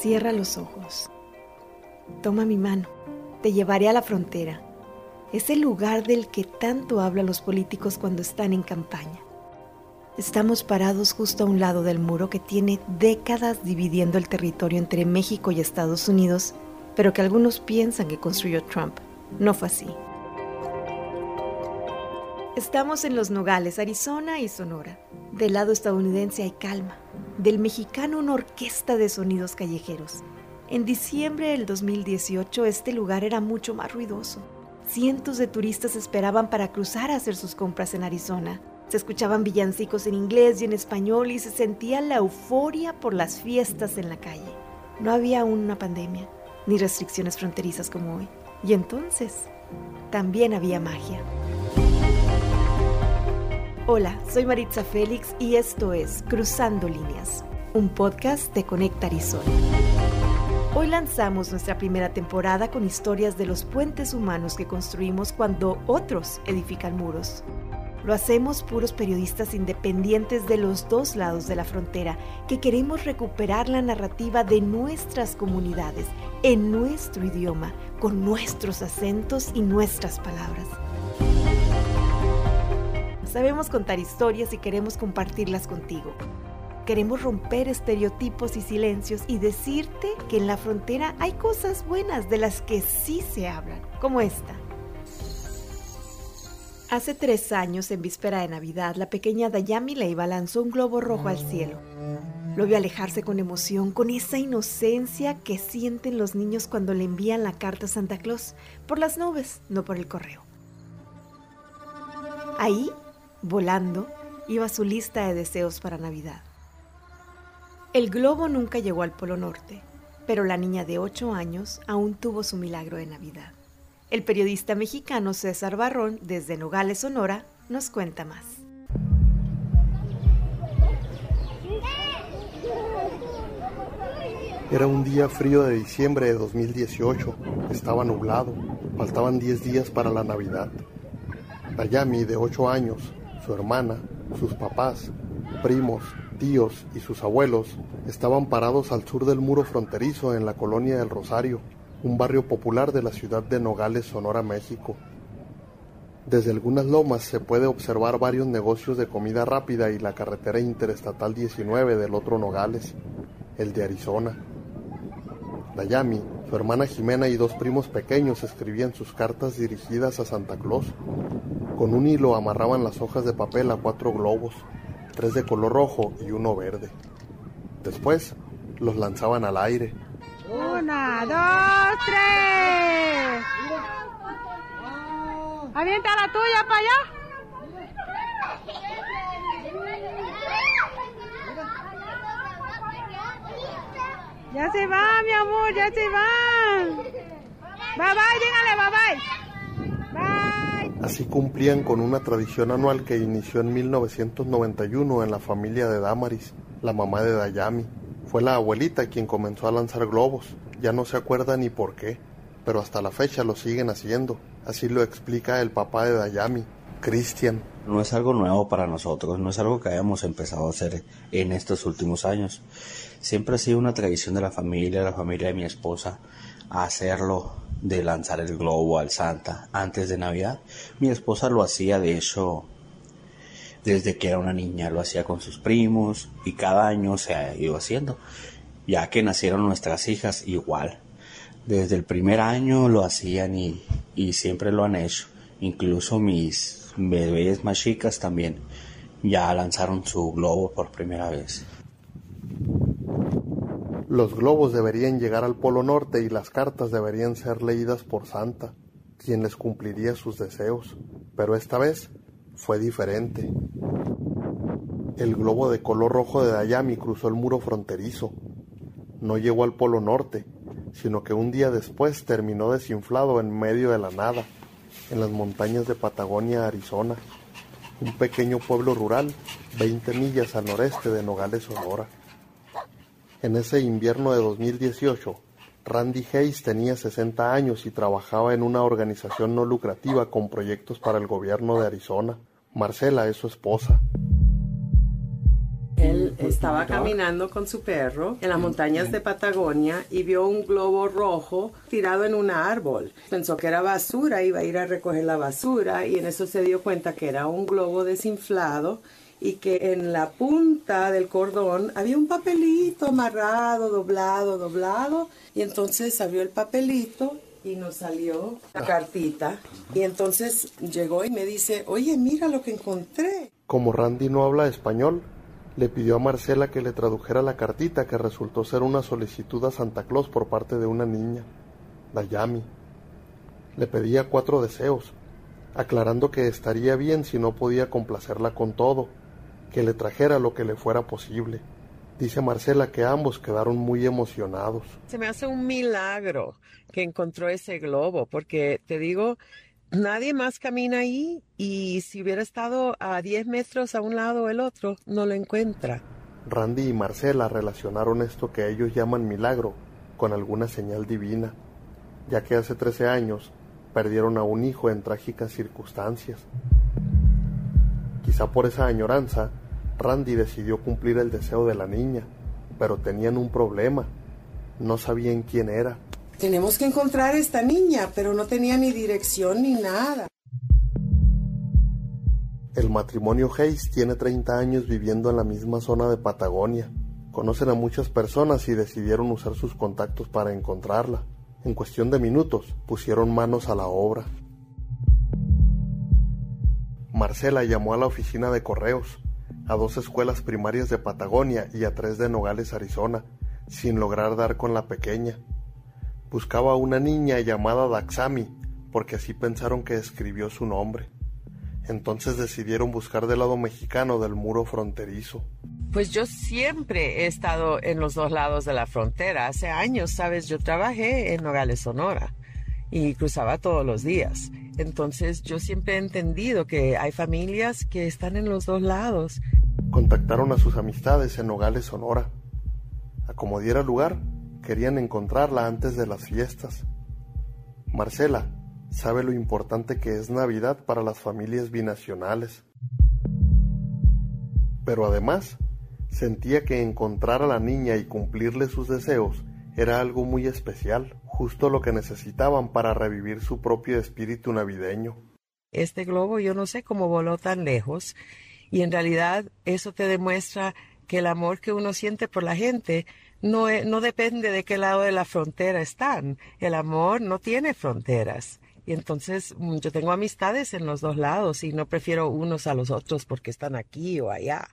Cierra los ojos. Toma mi mano. Te llevaré a la frontera. Es el lugar del que tanto hablan los políticos cuando están en campaña. Estamos parados justo a un lado del muro que tiene décadas dividiendo el territorio entre México y Estados Unidos, pero que algunos piensan que construyó Trump. No fue así. Estamos en Los Nogales, Arizona y Sonora. Del lado estadounidense hay calma, del mexicano una orquesta de sonidos callejeros. En diciembre del 2018 este lugar era mucho más ruidoso. Cientos de turistas esperaban para cruzar a hacer sus compras en Arizona. Se escuchaban villancicos en inglés y en español y se sentía la euforia por las fiestas en la calle. No había aún una pandemia, ni restricciones fronterizas como hoy. Y entonces, también había magia. Hola, soy Maritza Félix y esto es Cruzando Líneas, un podcast de Conecta Arizona. Hoy lanzamos nuestra primera temporada con historias de los puentes humanos que construimos cuando otros edifican muros. Lo hacemos puros periodistas independientes de los dos lados de la frontera que queremos recuperar la narrativa de nuestras comunidades en nuestro idioma, con nuestros acentos y nuestras palabras. Sabemos contar historias y queremos compartirlas contigo. Queremos romper estereotipos y silencios y decirte que en la frontera hay cosas buenas de las que sí se hablan, como esta. Hace tres años, en víspera de Navidad, la pequeña Dayami Leiva lanzó un globo rojo al cielo. Lo vio alejarse con emoción, con esa inocencia que sienten los niños cuando le envían la carta a Santa Claus, por las nubes, no por el correo. Ahí volando, iba su lista de deseos para Navidad. El globo nunca llegó al Polo Norte, pero la niña de 8 años aún tuvo su milagro de Navidad. El periodista mexicano César Barrón, desde Nogales, Sonora, nos cuenta más. Era un día frío de diciembre de 2018. Estaba nublado. Faltaban 10 días para la Navidad. Dayami, de 8 años, su hermana, sus papás, primos, tíos y sus abuelos estaban parados al sur del muro fronterizo en la colonia del Rosario, un barrio popular de la ciudad de Nogales, Sonora, México. Desde algunas lomas se puede observar varios negocios de comida rápida y la carretera interestatal 19 del otro Nogales, el de Arizona. Su hermana Jimena y dos primos pequeños escribían sus cartas dirigidas a Santa Claus, con un hilo amarraban las hojas de papel a cuatro globos, tres de color rojo y uno verde. Después los lanzaban al aire. Una, dos, tres. Avienta la tuya para allá. Ya se va, mi amor, ya se van. Bye bye, dígale bye. Bye. Así cumplían con una tradición anual que inició en 1991 en la familia de Damaris, la mamá de Dayami. Fue la abuelita quien comenzó a lanzar globos. Ya no se acuerda ni por qué, pero hasta la fecha lo siguen haciendo. Así lo explica el papá de Dayami, Cristian. No es algo nuevo para nosotros, no es algo que hayamos empezado a hacer en estos últimos años. Siempre ha sido una tradición de la familia, la familia de mi esposa, hacerlo de lanzar el globo al Santa antes de Navidad. Mi esposa lo hacía, de hecho, desde que era una niña, lo hacía con sus primos y cada año se ha ido haciendo. Ya que nacieron nuestras hijas, igual. Desde el primer año lo hacían y, y siempre lo han hecho. Incluso mis bebés más chicas también ya lanzaron su globo por primera vez. Los globos deberían llegar al Polo Norte y las cartas deberían ser leídas por Santa, quien les cumpliría sus deseos. Pero esta vez fue diferente. El globo de color rojo de Dayami cruzó el muro fronterizo. No llegó al Polo Norte, sino que un día después terminó desinflado en medio de la nada, en las montañas de Patagonia, Arizona, un pequeño pueblo rural 20 millas al noreste de Nogales, Sonora. En ese invierno de 2018, Randy Hayes tenía 60 años y trabajaba en una organización no lucrativa con proyectos para el gobierno de Arizona. Marcela es su esposa. Estaba caminando con su perro en las montañas de Patagonia y vio un globo rojo tirado en un árbol. Pensó que era basura, iba a ir a recoger la basura y en eso se dio cuenta que era un globo desinflado y que en la punta del cordón había un papelito amarrado, doblado, doblado y entonces abrió el papelito y nos salió la cartita y entonces llegó y me dice, oye, mira lo que encontré. Como Randy no habla español, le pidió a Marcela que le tradujera la cartita que resultó ser una solicitud a Santa Claus por parte de una niña, Dayami. Le pedía cuatro deseos, aclarando que estaría bien si no podía complacerla con todo, que le trajera lo que le fuera posible. Dice Marcela que ambos quedaron muy emocionados. Se me hace un milagro que encontró ese globo, porque te digo, nadie más camina ahí y si hubiera estado a 10 metros a un lado o el otro, no lo encuentra. Randy y Marcela relacionaron esto que ellos llaman milagro con alguna señal divina, ya que hace 13 años perdieron a un hijo en trágicas circunstancias. Quizá por esa añoranza, Randy decidió cumplir el deseo de la niña, pero tenían un problema. No sabían quién era. Tenemos que encontrar a esta niña, pero no tenía ni dirección ni nada. El matrimonio Hayes tiene 30 años viviendo en la misma zona de Patagonia. Conocen a muchas personas y decidieron usar sus contactos para encontrarla. En cuestión de minutos pusieron manos a la obra. Marcela llamó a la oficina de correos, a dos escuelas primarias de Patagonia y a tres de Nogales, Arizona, sin lograr dar con la pequeña. Buscaba a una niña llamada Daxami, porque así pensaron que escribió su nombre. Entonces decidieron buscar del lado mexicano del muro fronterizo. Pues yo siempre he estado en los dos lados de la frontera. Hace años, sabes, yo trabajé en Nogales, Sonora, y cruzaba todos los días. Entonces yo siempre he entendido que hay familias que están en los dos lados. Contactaron a sus amistades en Nogales, Sonora. A como diera lugar, querían encontrarla antes de las fiestas. Marcela sabe lo importante que es Navidad para las familias binacionales. Pero además, sentía que encontrar a la niña y cumplirle sus deseos era algo muy especial, justo lo que necesitaban para revivir su propio espíritu navideño. Este globo yo no sé cómo voló tan lejos y en realidad eso te demuestra que el amor que uno siente por la gente no, no depende de qué lado de la frontera están. El amor no tiene fronteras. Y entonces mm, yo tengo amistades en los dos lados y no prefiero unos a los otros porque están aquí o allá.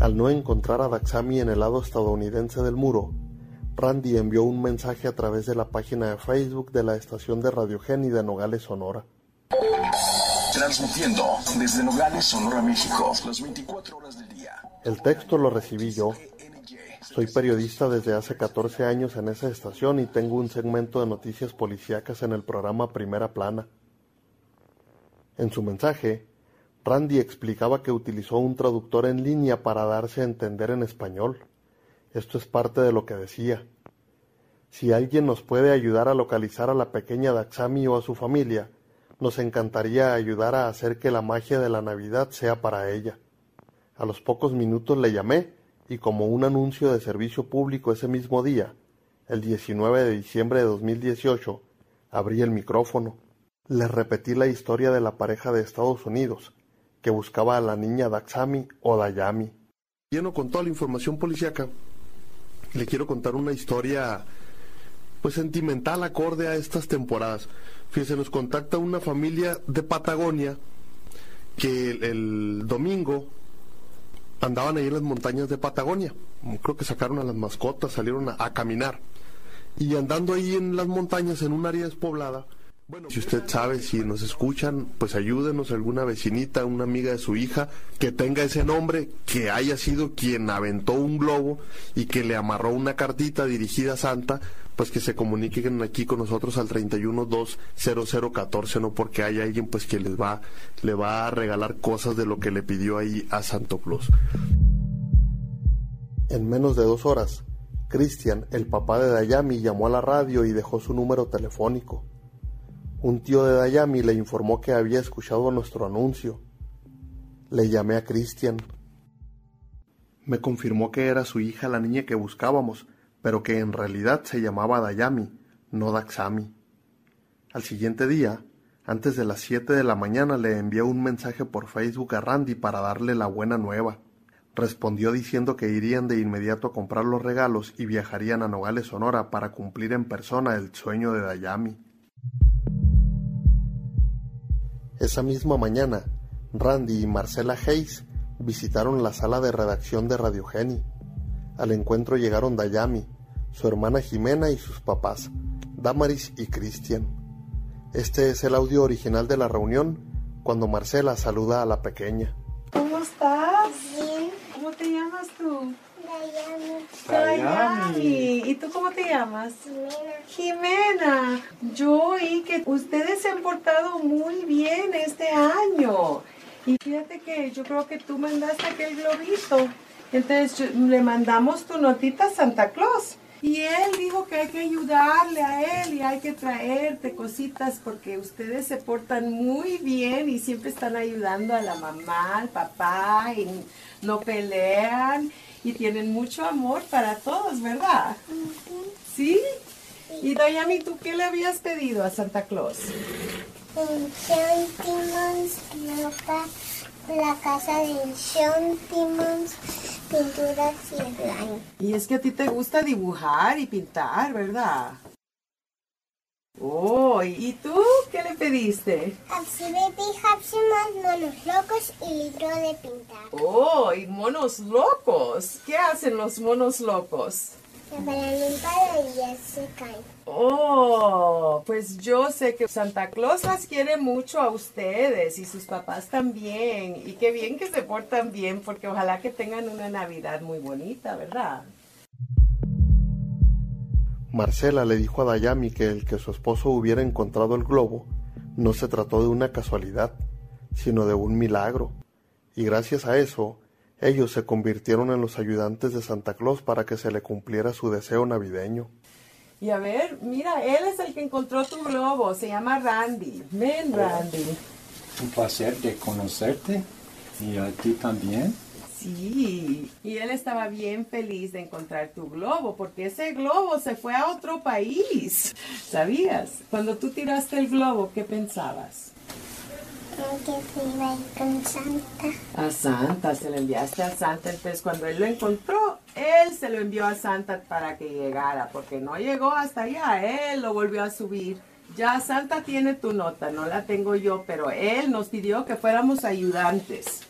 Al no encontrar a Daxami en el lado estadounidense del muro, Randy envió un mensaje a través de la página de Facebook de la estación de Radio Geni de Nogales, Sonora. Transmitiendo desde Nogales, Sonora, México, las 24 horas. El texto lo recibí yo. Soy periodista desde hace 14 años en esa estación y tengo un segmento de noticias policíacas en el programa Primera Plana. En su mensaje, Randy explicaba que utilizó un traductor en línea para darse a entender en español. Esto es parte de lo que decía. Si alguien nos puede ayudar a localizar a la pequeña Daxami o a su familia, nos encantaría ayudar a hacer que la magia de la Navidad sea para ella. A los pocos minutos le llamé y como un anuncio de servicio público ese mismo día, el 19 de diciembre de 2018, abrí el micrófono. Le repetí la historia de la pareja de Estados Unidos, que buscaba a la niña Daxami o Dayami. Lleno con toda la información policíaca, le quiero contar una historia pues sentimental acorde a estas temporadas. Fíjense, nos contacta una familia de Patagonia que el domingo andaban ahí en las montañas de Patagonia. Creo que sacaron a las mascotas, salieron a, caminar. Y andando ahí en las montañas, en un área despoblada, bueno, si usted sabe, si nos escuchan, pues ayúdenos, alguna vecinita, una amiga de su hija, que tenga ese nombre, que haya sido quien aventó un globo y que le amarró una cartita dirigida a Santa, pues que se comuniquen aquí con nosotros al 3120014, no porque hay alguien pues que les va, le va a regalar cosas de lo que le pidió ahí a Santo Claus. En menos de dos horas, Cristian, el papá de Dayami, llamó a la radio y dejó su número telefónico. Un tío de Dayami le informó que había escuchado nuestro anuncio. Le llamé a Cristian. Me confirmó que era su hija la niña que buscábamos, pero que en realidad se llamaba Dayami, no Daxami. Al siguiente día, antes de las siete de la mañana, le envié un mensaje por Facebook a Randy para darle la buena nueva. Respondió diciendo que irían de inmediato a comprar los regalos y viajarían a Nogales, Sonora, para cumplir en persona el sueño de Dayami. Esa misma mañana, Randy y Marcela Hayes visitaron la sala de redacción de Radio Geni. Al encuentro llegaron Dayami, su hermana Jimena y sus papás, Damaris y Cristian. Este es el audio original de la reunión cuando Marcela saluda a la pequeña. ¿Cómo estás? Bien, ¿Cómo te llamas tú? Dayami, Dayami. ¿Y tú cómo te llamas? Jimena. Yo oí que ustedes se han portado muy bien este año. Y fíjate que yo creo que tú mandaste aquel globito. Entonces yo- le mandamos tu notita a Santa Claus. Y él dijo que hay que ayudarle a él y hay que traerte cositas porque ustedes se portan muy bien y siempre están ayudando a la mamá, al papá y no pelean y tienen mucho amor para todos, ¿verdad? ¿Sí? Y Dayami, ¿tú qué le habías pedido a Santa Claus? Timmons, loca, la casa de Sean Timmons, pinturas y slime. Y es que a ti te gusta dibujar y pintar, ¿verdad? Oh, ¿y tú qué le pediste? Hapsi Baby, Hapsi más monos locos y libro de pintar. Oh, y monos locos. ¿Qué hacen los monos locos? Se y ya se caen. Oh, pues yo sé que Santa Claus las quiere mucho a ustedes y sus papás también. Y qué bien que se portan bien, porque ojalá que tengan una Navidad muy bonita, ¿verdad? Marcela le dijo a Dayami que el que su esposo hubiera encontrado el globo no se trató de una casualidad, sino de un milagro, y gracias a eso ellos se convirtieron en los ayudantes de Santa Claus para que se le cumpliera su deseo navideño. Y a ver, mira, él es el que encontró tu globo, se llama Randy. Ven, Randy. Un placer de conocerte y a ti también. Sí, y él estaba bien feliz de encontrar tu globo, porque ese globo se fue a otro país. ¿Sabías? Cuando tú tiraste el globo, ¿qué pensabas? Que se iba a ir con Santa. A Santa, se lo enviaste a Santa. Entonces, cuando él lo encontró, él se lo envió a Santa para que llegara, porque no llegó hasta allá, él lo volvió a subir. Ya Santa tiene tu nota, no la tengo yo, pero él nos pidió que fuéramos ayudantes.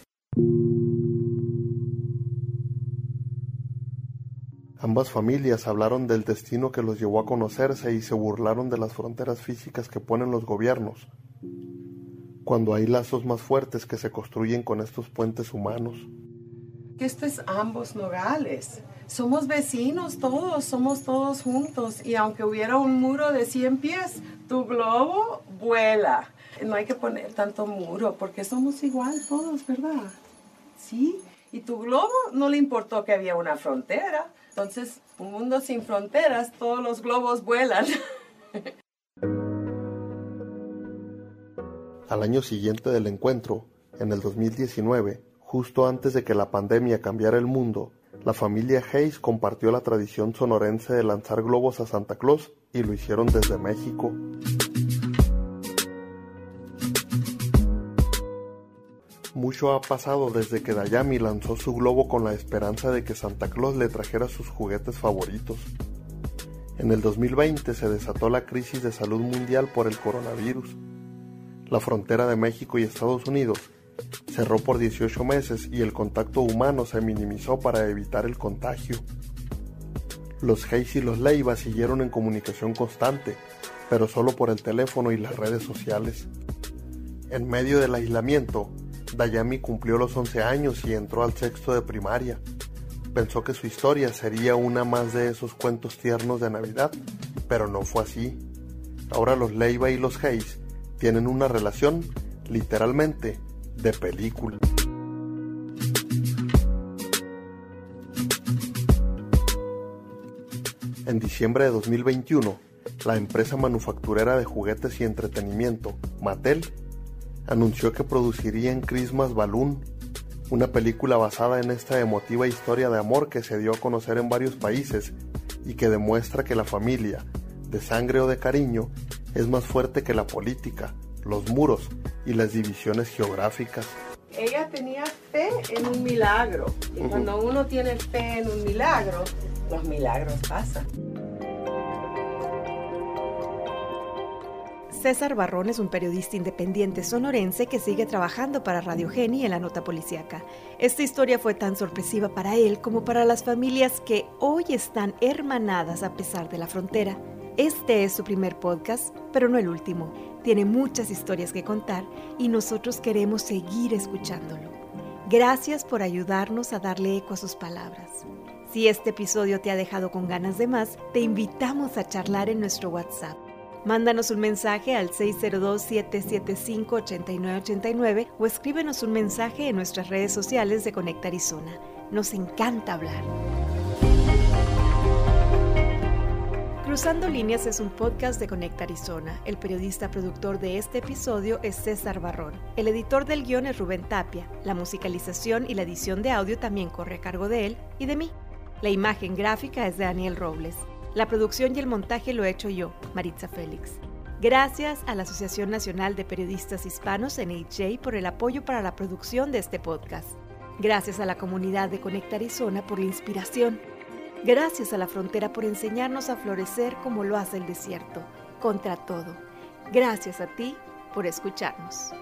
Ambas familias hablaron del destino que los llevó a conocerse y se burlaron de las fronteras físicas que ponen los gobiernos, cuando hay lazos más fuertes que se construyen con estos puentes humanos. esto es ambos nogales. Somos vecinos todos, somos todos juntos. Y aunque hubiera un muro de 100 pies, tu globo vuela. No hay que poner tanto muro porque somos igual todos, ¿verdad? Sí. Y tu globo no le importó que había una frontera. Entonces, un mundo sin fronteras, todos los globos vuelan. Al año siguiente del encuentro, en el 2019, justo antes de que la pandemia cambiara el mundo, la familia Hayes compartió la tradición sonorense de lanzar globos a Santa Claus y lo hicieron desde México. Mucho ha pasado desde que Dayami lanzó su globo con la esperanza de que Santa Claus le trajera sus juguetes favoritos. En el 2020 se desató la crisis de salud mundial por el coronavirus. La frontera de México y Estados Unidos cerró por 18 meses y el contacto humano se minimizó para evitar el contagio. Los Hayes y los Leiva siguieron en comunicación constante, pero solo por el teléfono y las redes sociales. En medio del aislamiento, Dayami cumplió los 11 años y entró al sexto de primaria. Pensó que su historia sería una más de esos cuentos tiernos de Navidad, pero no fue así. Ahora los Leiva y los Hayes tienen una relación, literalmente, de película. En diciembre de 2021, la empresa manufacturera de juguetes y entretenimiento, Mattel, anunció que produciría en Christmas Balloon, una película basada en esta emotiva historia de amor que se dio a conocer en varios países y que demuestra que la familia, de sangre o de cariño, es más fuerte que la política, los muros y las divisiones geográficas. Ella tenía fe en un milagro y cuando uno tiene fe en un milagro, los milagros pasan. César Barrón es un periodista independiente sonorense que sigue trabajando para Radio Geni en la nota policíaca. Esta historia fue tan sorpresiva para él como para las familias que hoy están hermanadas a pesar de la frontera. Este es su primer podcast, pero no el último. Tiene muchas historias que contar y nosotros queremos seguir escuchándolo. Gracias por ayudarnos a darle eco a sus palabras. Si este episodio te ha dejado con ganas de más, te invitamos a charlar en nuestro WhatsApp Mándanos un mensaje al 602-775-8989 o escríbenos un mensaje en nuestras redes sociales de Conecta Arizona. Nos encanta hablar. Cruzando Líneas es un podcast de Conecta Arizona. El periodista productor de este episodio es César Barrón. El editor del guion es Rubén Tapia. La musicalización y la edición de audio también corre a cargo de él y de mí. La imagen gráfica es de Daniel Robles. La producción y el montaje lo he hecho yo, Maritza Félix. Gracias a la Asociación Nacional de Periodistas Hispanos, NHJ, por el apoyo para la producción de este podcast. Gracias a la comunidad de Conecta Arizona por la inspiración. Gracias a la frontera por enseñarnos a florecer como lo hace el desierto, contra todo. Gracias a ti por escucharnos.